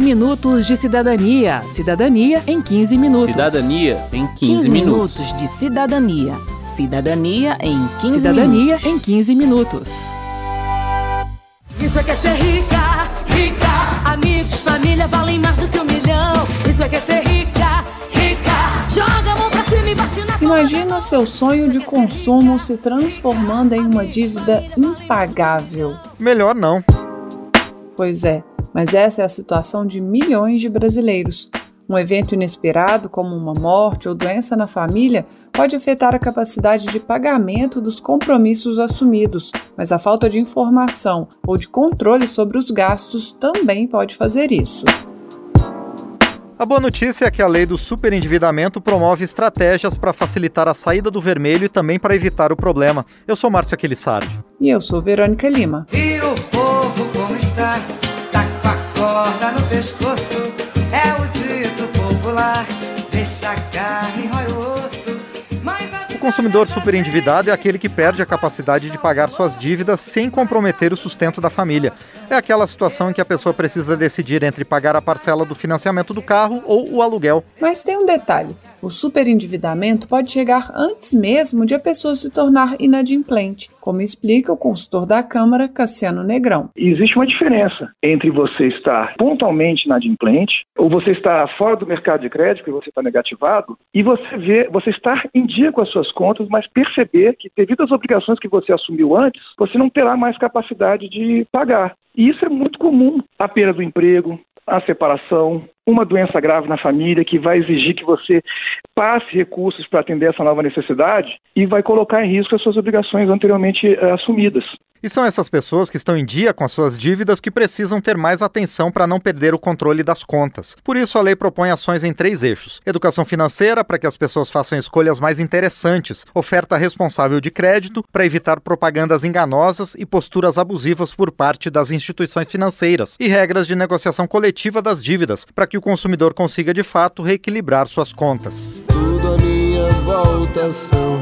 15 minutos de cidadania. Cidadania em 15 minutos. Cidadania em 15, 15 minutos. minutos de cidadania. Cidadania em 15 Cidadania minutos. em 15 minutos. Isso é que é ser rica, rica. Amigos, família valem mais do que um milhão. Isso é que é ser rica, rica. Joga a mão pra cima e bate na Imagina seu sonho de consumo se transformando em uma dívida impagável. Melhor não. Pois é, mas essa é a situação de milhões de brasileiros. Um evento inesperado, como uma morte ou doença na família, pode afetar a capacidade de pagamento dos compromissos assumidos, mas a falta de informação ou de controle sobre os gastos também pode fazer isso. A boa notícia é que a lei do superendividamento promove estratégias para facilitar a saída do vermelho e também para evitar o problema. Eu sou Márcio Aquilissardi. E eu sou Verônica Lima. E corda no pescoço. É o dito popular. Deixa a carne, rói o osso. O consumidor superendividado é aquele que perde a capacidade de pagar suas dívidas sem comprometer o sustento da família. É aquela situação em que a pessoa precisa decidir entre pagar a parcela do financiamento do carro ou o aluguel. Mas tem um detalhe: o superendividamento pode chegar antes mesmo de a pessoa se tornar inadimplente, como explica o consultor da Câmara, Cassiano Negrão. Existe uma diferença entre você estar pontualmente inadimplente ou você estar fora do mercado de crédito e você está negativado e você ver, você estar em dia com as suas contas, mas perceber que devido às obrigações que você assumiu antes, você não terá mais capacidade de pagar. E isso é muito comum. A perda do emprego, a separação, uma doença grave na família que vai exigir que você passe recursos para atender essa nova necessidade e vai colocar em risco as suas obrigações anteriormente eh, assumidas. E são essas pessoas que estão em dia com as suas dívidas que precisam ter mais atenção para não perder o controle das contas. Por isso, a lei propõe ações em três eixos: educação financeira, para que as pessoas façam escolhas mais interessantes, oferta responsável de crédito, para evitar propagandas enganosas e posturas abusivas por parte das instituições financeiras, e regras de negociação coletiva das dívidas, para que o consumidor consiga de fato reequilibrar suas contas. Tudo à minha volta são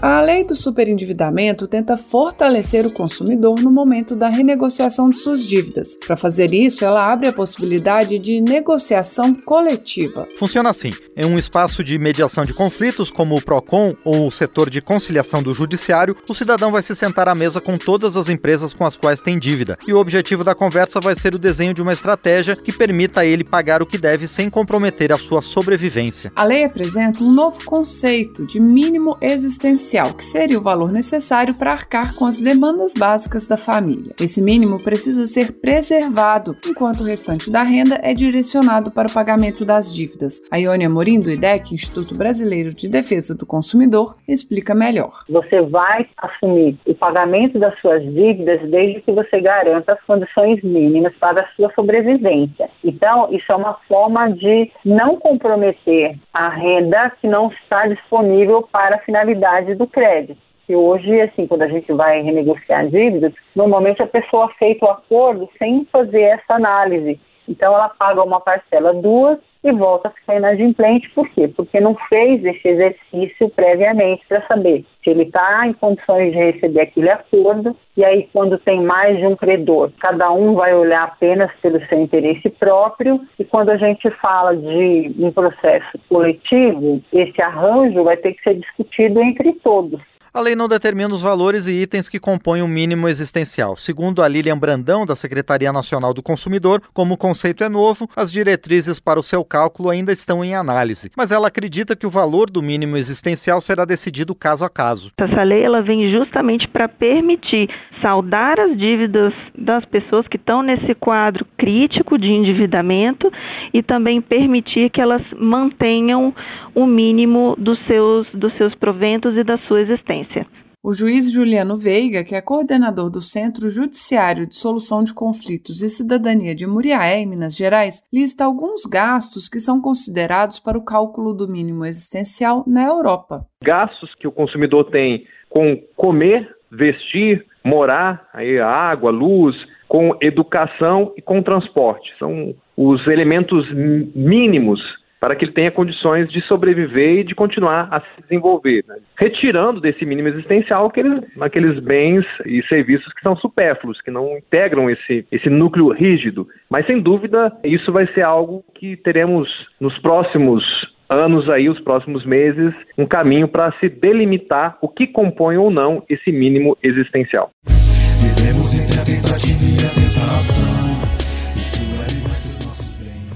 A lei do superendividamento tenta fortalecer o consumidor no momento da renegociação de suas dívidas. Para fazer isso, ela abre a possibilidade de negociação coletiva. Funciona assim: em um espaço de mediação de conflitos, como o PROCON ou o setor de conciliação do Judiciário, o cidadão vai se sentar à mesa com todas as empresas com as quais tem dívida. E o objetivo da conversa vai ser o desenho de uma estratégia que permita a ele pagar o que deve sem comprometer a sua sobrevivência. A lei apresenta um novo conceito de mínimo existencial, que seria o valor necessário para arcar com as demandas básicas da família. Esse mínimo precisa ser preservado, enquanto o restante da renda é direcionado para o pagamento das dívidas. A Iônia Morim, do IDEC, Instituto Brasileiro de Defesa do Consumidor, explica melhor. Você vai assumir o pagamento das suas dívidas desde que você garanta as condições mínimas para a sua sobrevivência. Então, isso é uma forma de não comprometer a renda que não está disponível para a finalidade do crédito. E hoje, assim, quando a gente vai renegociar dívidas, normalmente a pessoa feita o acordo sem fazer essa análise. Então, ela paga uma parcela, duas, e volta a ficar inadimplente. Por quê? Porque não fez esse exercício previamente para saber se ele está em condições de receber aquele acordo. E aí, quando tem mais de um credor, cada um vai olhar apenas pelo seu interesse próprio. E quando a gente fala de um processo coletivo, esse arranjo vai ter que ser discutido entre todos. A lei não determina os valores e itens que compõem o mínimo existencial. Segundo a Lilian Brandão, da Secretaria Nacional do Consumidor, como o conceito é novo, as diretrizes para o seu cálculo ainda estão em análise. Mas ela acredita que o valor do mínimo existencial será decidido caso a caso. Essa lei ela vem justamente para permitir saldar as dívidas das pessoas que estão nesse quadro crítico de endividamento e também permitir que elas mantenham o mínimo dos seus, dos seus proventos e da sua existência. O juiz Juliano Veiga, que é coordenador do Centro Judiciário de Solução de Conflitos e Cidadania de Muriaé, em Minas Gerais, lista alguns gastos que são considerados para o cálculo do mínimo existencial na Europa. Gastos que o consumidor tem com comer, vestir, morar, aí água, luz, com educação e com transporte. São os elementos mínimos para que ele tenha condições de sobreviver e de continuar a se desenvolver, né? retirando desse mínimo existencial aqueles, aqueles bens e serviços que são supérfluos, que não integram esse, esse núcleo rígido. Mas, sem dúvida, isso vai ser algo que teremos nos próximos anos aí, os próximos meses, um caminho para se delimitar o que compõe ou não esse mínimo existencial. Vivemos entre a tentativa e tentação.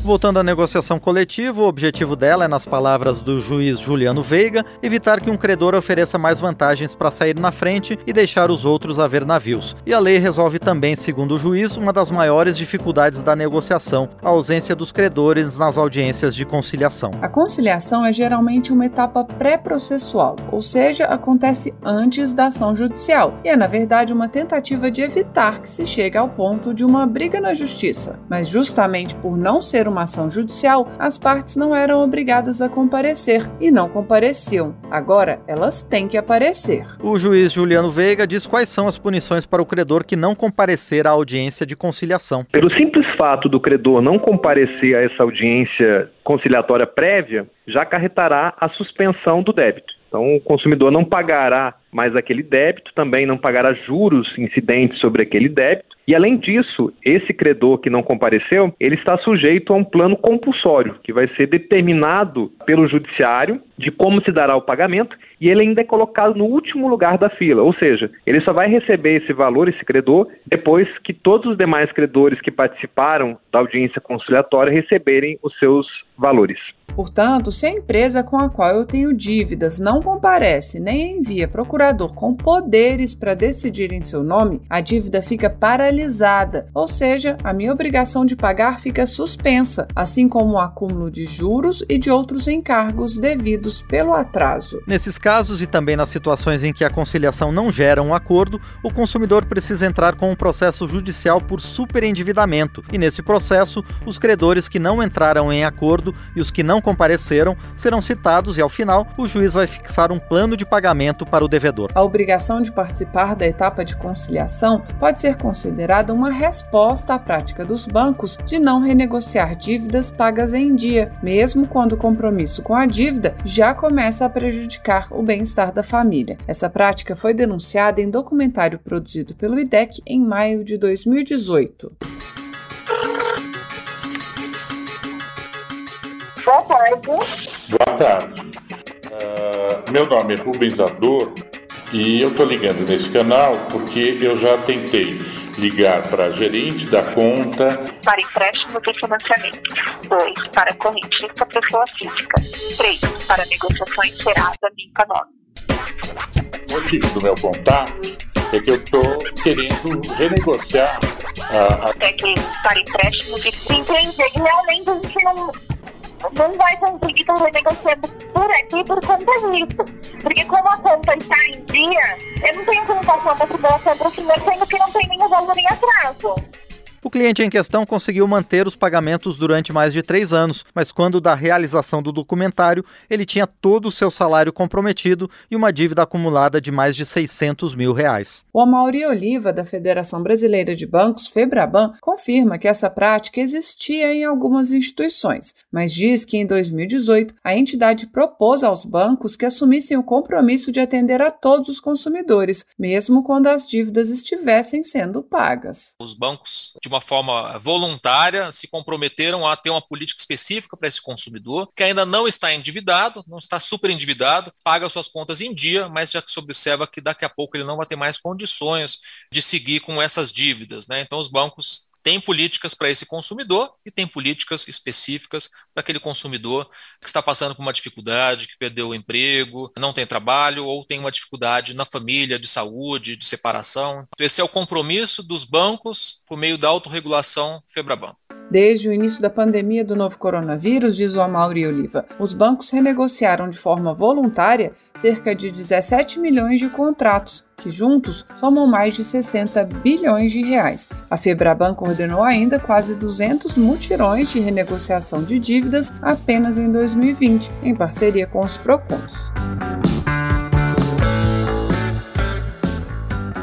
Voltando à negociação coletiva, o objetivo dela é, nas palavras do juiz Juliano Veiga, evitar que um credor ofereça mais vantagens para sair na frente e deixar os outros a ver navios. E a lei resolve também, segundo o juiz, uma das maiores dificuldades da negociação, a ausência dos credores nas audiências de conciliação. A conciliação é geralmente uma etapa pré-processual, ou seja, acontece antes da ação judicial, e é, na verdade, uma tentativa de evitar que se chegue ao ponto de uma briga na justiça. Mas justamente por não ser uma ação judicial, as partes não eram obrigadas a comparecer e não compareciam. Agora, elas têm que aparecer. O juiz Juliano Veiga diz quais são as punições para o credor que não comparecer à audiência de conciliação. Pelo simples fato do credor não comparecer a essa audiência conciliatória prévia, já acarretará a suspensão do débito. Então, o consumidor não pagará mais aquele débito, também não pagará juros incidentes sobre aquele débito, e além disso, esse credor que não compareceu, ele está sujeito a um plano compulsório, que vai ser determinado pelo judiciário de como se dará o pagamento, e ele ainda é colocado no último lugar da fila, ou seja, ele só vai receber esse valor, esse credor, depois que todos os demais credores que participaram da audiência conciliatória receberem os seus valores. Portanto, se a empresa com a qual eu tenho dívidas não comparece nem envia procurador com poderes para decidir em seu nome, a dívida fica paralisada, ou seja, a minha obrigação de pagar fica suspensa, assim como o acúmulo de juros e de outros encargos devidos pelo atraso. Nesses casos e também nas situações em que a conciliação não gera um acordo, o consumidor precisa entrar com um processo judicial por superendividamento, e nesse processo, os credores que não entraram em acordo e os que não compareceram serão citados e, ao final, o juiz vai fixar um plano de pagamento para o devedor. A obrigação de participar da etapa de conciliação pode ser considerada uma resposta à prática dos bancos de não renegociar dívidas pagas em dia, mesmo quando o compromisso com a dívida já começa a prejudicar o bem-estar da família. Essa prática foi denunciada em documentário produzido pelo IDEC em maio de 2018. Boa tarde. Boa tarde. Uh, meu nome é Rubens Ador e eu estou ligando nesse canal porque eu já tentei ligar para gerente da conta. Para empréstimo de financiamento. 2. Para correntista pessoa física. 3. Para negociação encerada limpa nome. O motivo do meu contato é que eu estou querendo renegociar a. a... É que para empréstimo de. Entende? Realmente a gente não não vai conseguir estar renegociando por aqui por conta disso. Porque como a conta está em dia, eu não tenho como passar uma tribulação para o senhor, sendo que não tem nenhum valor em atraso. O cliente em questão conseguiu manter os pagamentos durante mais de três anos, mas quando da realização do documentário, ele tinha todo o seu salário comprometido e uma dívida acumulada de mais de 600 mil reais. O Amauri Oliva, da Federação Brasileira de Bancos, Febraban, confirma que essa prática existia em algumas instituições, mas diz que em 2018 a entidade propôs aos bancos que assumissem o compromisso de atender a todos os consumidores, mesmo quando as dívidas estivessem sendo pagas. Os bancos, de uma forma voluntária, se comprometeram a ter uma política específica para esse consumidor, que ainda não está endividado, não está super endividado, paga suas contas em dia, mas já se observa que daqui a pouco ele não vai ter mais condições de seguir com essas dívidas. Né? Então, os bancos tem políticas para esse consumidor e tem políticas específicas para aquele consumidor que está passando por uma dificuldade, que perdeu o emprego, não tem trabalho ou tem uma dificuldade na família, de saúde, de separação. Esse é o compromisso dos bancos por meio da autorregulação Febraban. Desde o início da pandemia do novo coronavírus, diz o Amauri Oliva, os bancos renegociaram de forma voluntária cerca de 17 milhões de contratos, que juntos somam mais de 60 bilhões de reais. A Febraban coordenou ainda quase 200 mutirões de renegociação de dívidas apenas em 2020, em parceria com os Procons.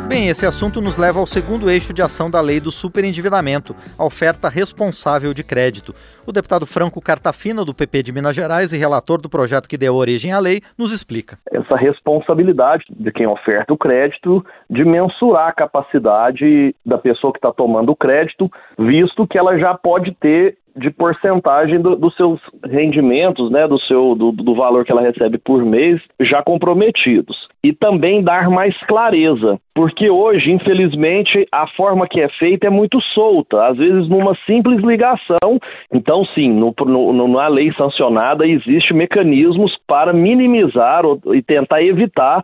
Bem, esse assunto nos leva ao segundo eixo de ação da lei do superendividamento, a oferta responsável de crédito. O deputado Franco Cartafina, do PP de Minas Gerais e relator do projeto que deu origem à lei, nos explica. Essa responsabilidade de quem oferta o crédito de mensurar a capacidade da pessoa que está tomando o crédito, visto que ela já pode ter de porcentagem do, dos seus rendimentos, né, do seu do, do valor que ela recebe por mês já comprometidos e também dar mais clareza, porque hoje, infelizmente, a forma que é feita é muito solta, às vezes numa simples ligação. Então, sim, no, no, na lei sancionada existe mecanismos para minimizar e tentar evitar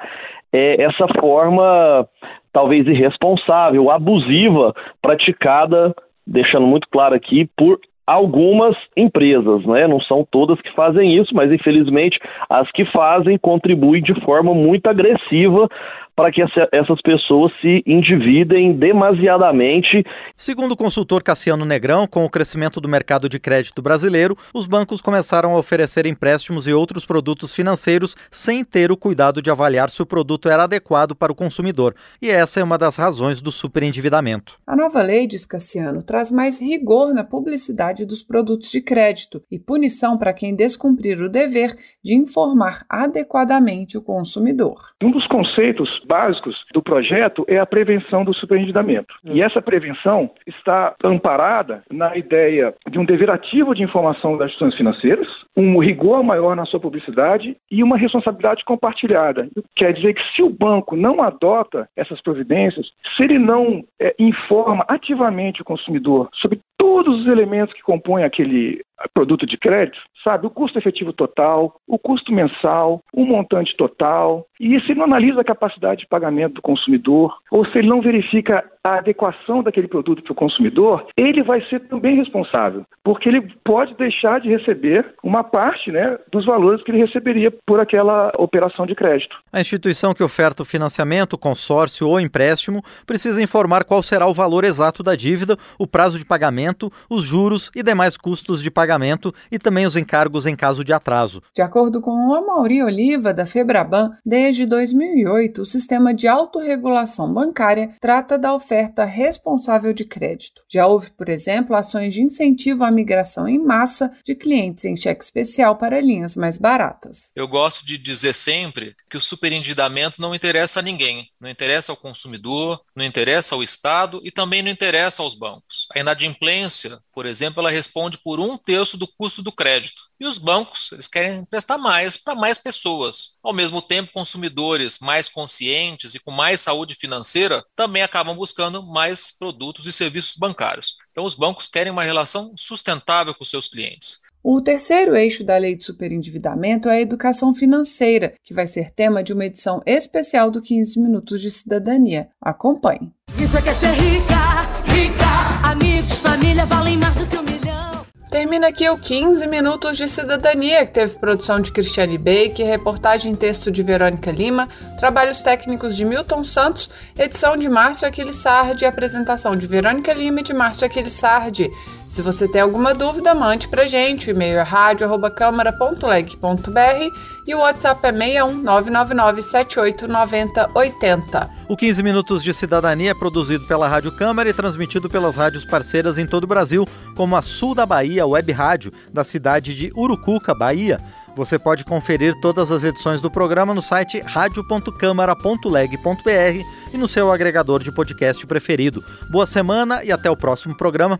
é, essa forma talvez irresponsável, abusiva, praticada deixando muito claro aqui, por algumas empresas, né? Não são todas que fazem isso, mas infelizmente as que fazem contribuem de forma muito agressiva para que essa, essas pessoas se endividem demasiadamente. Segundo o consultor Cassiano Negrão, com o crescimento do mercado de crédito brasileiro, os bancos começaram a oferecer empréstimos e outros produtos financeiros sem ter o cuidado de avaliar se o produto era adequado para o consumidor. E essa é uma das razões do superendividamento. A nova lei, diz Cassiano, traz mais rigor na publicidade dos produtos de crédito e punição para quem descumprir o dever de informar adequadamente o consumidor. Um dos conceitos básicos do projeto é a prevenção do superendividamento. E essa prevenção está amparada na ideia de um dever ativo de informação das instituições financeiras, um rigor maior na sua publicidade e uma responsabilidade compartilhada. Quer dizer que se o banco não adota essas providências, se ele não é, informa ativamente o consumidor sobre todos os elementos que compõem aquele produto de crédito, sabe? O custo efetivo total, o custo mensal, o montante total. E se não analisa a capacidade de pagamento do consumidor, ou se ele não verifica a adequação daquele produto para o consumidor, ele vai ser também responsável, porque ele pode deixar de receber uma parte né, dos valores que ele receberia por aquela operação de crédito. A instituição que oferta o financiamento, consórcio ou empréstimo precisa informar qual será o valor exato da dívida, o prazo de pagamento, os juros e demais custos de pagamento e também os encargos em caso de atraso. De acordo com o Amaury Oliva, da Febraban, desde 2008, o sistema de autorregulação bancária trata da oferta oferta responsável de crédito. Já houve, por exemplo, ações de incentivo à migração em massa de clientes em cheque especial para linhas mais baratas. Eu gosto de dizer sempre que o superendividamento não interessa a ninguém, não interessa ao consumidor, não interessa ao Estado e também não interessa aos bancos. A inadimplência, por exemplo, ela responde por um terço do custo do crédito. E os bancos, eles querem emprestar mais para mais pessoas. Ao mesmo tempo, consumidores mais conscientes e com mais saúde financeira também acabam buscando mais produtos e serviços bancários. Então, os bancos querem uma relação sustentável com seus clientes. O terceiro eixo da lei de superendividamento é a educação financeira, que vai ser tema de uma edição especial do 15 Minutos de Cidadania. Acompanhe. Isso é que é ser rica. Amigos, família valem mais do que um milhão. Termina aqui o 15 Minutos de Cidadania, que teve produção de Cristiane Baker, reportagem em texto de Verônica Lima, trabalhos técnicos de Milton Santos, edição de Márcio Aquilissardi e apresentação de Verônica Lima e de Márcio Aquilissardi. Se você tem alguma dúvida, mande pra gente. O e-mail é radio.câmara.leg.br e o WhatsApp é 61 999 789080. O 15 Minutos de Cidadania é produzido pela Rádio Câmara e transmitido pelas rádios parceiras em todo o Brasil, como a Sul da Bahia Web Rádio, da cidade de Urucuca, Bahia. Você pode conferir todas as edições do programa no site radio.câmara.leg.br e no seu agregador de podcast preferido. Boa semana e até o próximo programa.